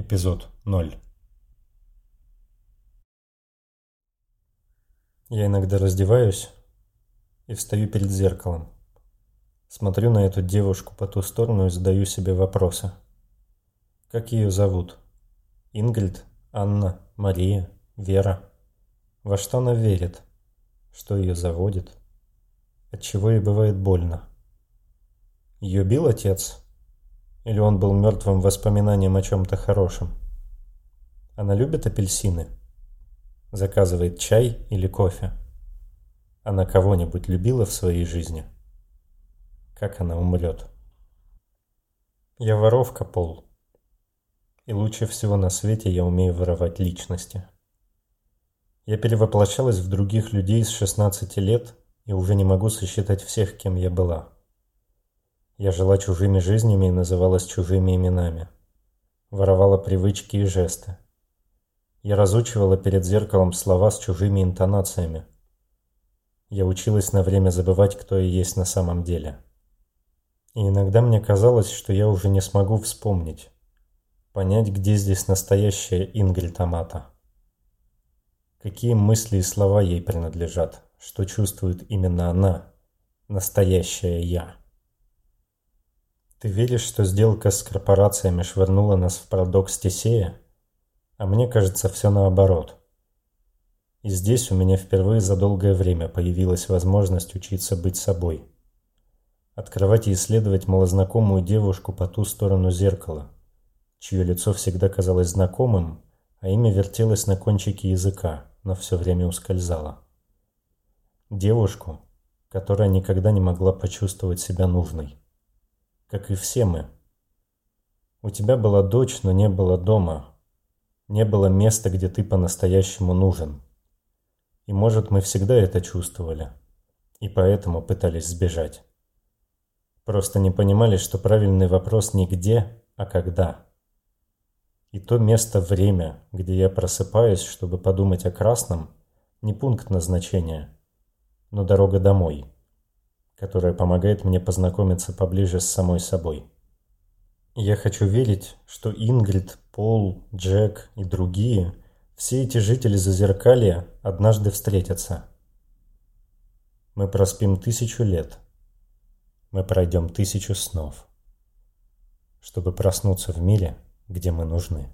Эпизод 0 Я иногда раздеваюсь и встаю перед зеркалом. Смотрю на эту девушку по ту сторону и задаю себе вопросы. Как ее зовут? Ингрид? Анна? Мария? Вера? Во что она верит? Что ее заводит? От чего ей бывает больно? Ее бил отец? Или он был мертвым воспоминанием о чем-то хорошем? Она любит апельсины? Заказывает чай или кофе? Она кого-нибудь любила в своей жизни? Как она умрет? Я воровка, Пол. И лучше всего на свете я умею воровать личности. Я перевоплощалась в других людей с 16 лет и уже не могу сосчитать всех, кем я была. Я жила чужими жизнями и называлась чужими именами. Воровала привычки и жесты. Я разучивала перед зеркалом слова с чужими интонациями. Я училась на время забывать, кто я есть на самом деле. И иногда мне казалось, что я уже не смогу вспомнить, понять, где здесь настоящая Ингрид Амата. Какие мысли и слова ей принадлежат, что чувствует именно она, настоящая я. Ты веришь, что сделка с корпорациями швырнула нас в парадокс Тесея? А мне кажется, все наоборот. И здесь у меня впервые за долгое время появилась возможность учиться быть собой. Открывать и исследовать малознакомую девушку по ту сторону зеркала, чье лицо всегда казалось знакомым, а имя вертелось на кончике языка, но все время ускользало. Девушку, которая никогда не могла почувствовать себя нужной как и все мы. У тебя была дочь, но не было дома. Не было места, где ты по-настоящему нужен. И может, мы всегда это чувствовали. И поэтому пытались сбежать. Просто не понимали, что правильный вопрос не где, а когда. И то место-время, где я просыпаюсь, чтобы подумать о красном, не пункт назначения, но дорога домой которая помогает мне познакомиться поближе с самой собой. Я хочу верить, что Ингрид, Пол, Джек и другие, все эти жители Зазеркалья однажды встретятся. Мы проспим тысячу лет. Мы пройдем тысячу снов, чтобы проснуться в мире, где мы нужны.